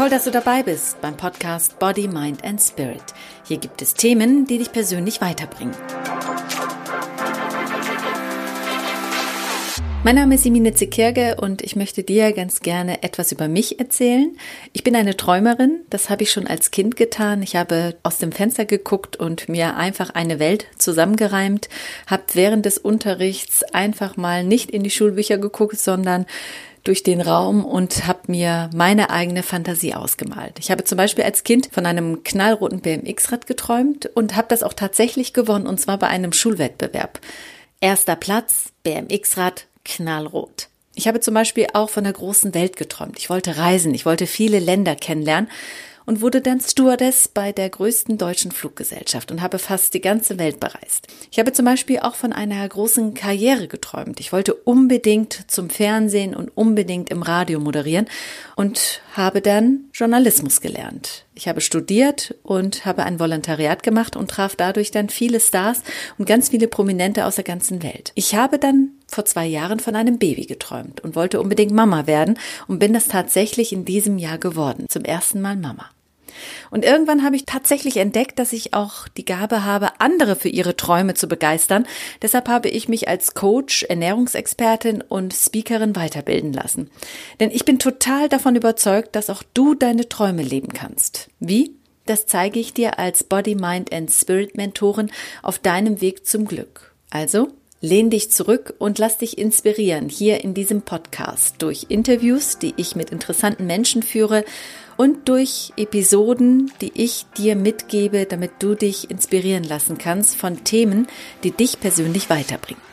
Toll, dass du dabei bist beim Podcast Body, Mind and Spirit. Hier gibt es Themen, die dich persönlich weiterbringen. Mein Name ist Simine Zekirge und ich möchte dir ganz gerne etwas über mich erzählen. Ich bin eine Träumerin, das habe ich schon als Kind getan. Ich habe aus dem Fenster geguckt und mir einfach eine Welt zusammengereimt, habe während des Unterrichts einfach mal nicht in die Schulbücher geguckt, sondern durch den Raum und habe mir meine eigene Fantasie ausgemalt. Ich habe zum Beispiel als Kind von einem knallroten BMX-Rad geträumt und habe das auch tatsächlich gewonnen, und zwar bei einem Schulwettbewerb. Erster Platz, BMX-Rad, knallrot. Ich habe zum Beispiel auch von der großen Welt geträumt. Ich wollte reisen, ich wollte viele Länder kennenlernen und wurde dann Stewardess bei der größten deutschen Fluggesellschaft und habe fast die ganze Welt bereist. Ich habe zum Beispiel auch von einer großen Karriere geträumt. Ich wollte unbedingt zum Fernsehen und unbedingt im Radio moderieren und habe dann Journalismus gelernt. Ich habe studiert und habe ein Volontariat gemacht und traf dadurch dann viele Stars und ganz viele Prominente aus der ganzen Welt. Ich habe dann vor zwei Jahren von einem Baby geträumt und wollte unbedingt Mama werden und bin das tatsächlich in diesem Jahr geworden. Zum ersten Mal Mama. Und irgendwann habe ich tatsächlich entdeckt, dass ich auch die Gabe habe, andere für ihre Träume zu begeistern. Deshalb habe ich mich als Coach, Ernährungsexpertin und Speakerin weiterbilden lassen. Denn ich bin total davon überzeugt, dass auch du deine Träume leben kannst. Wie? Das zeige ich dir als Body, Mind and Spirit Mentorin auf deinem Weg zum Glück. Also Lehn dich zurück und lass dich inspirieren hier in diesem Podcast durch Interviews, die ich mit interessanten Menschen führe und durch Episoden, die ich dir mitgebe, damit du dich inspirieren lassen kannst von Themen, die dich persönlich weiterbringen.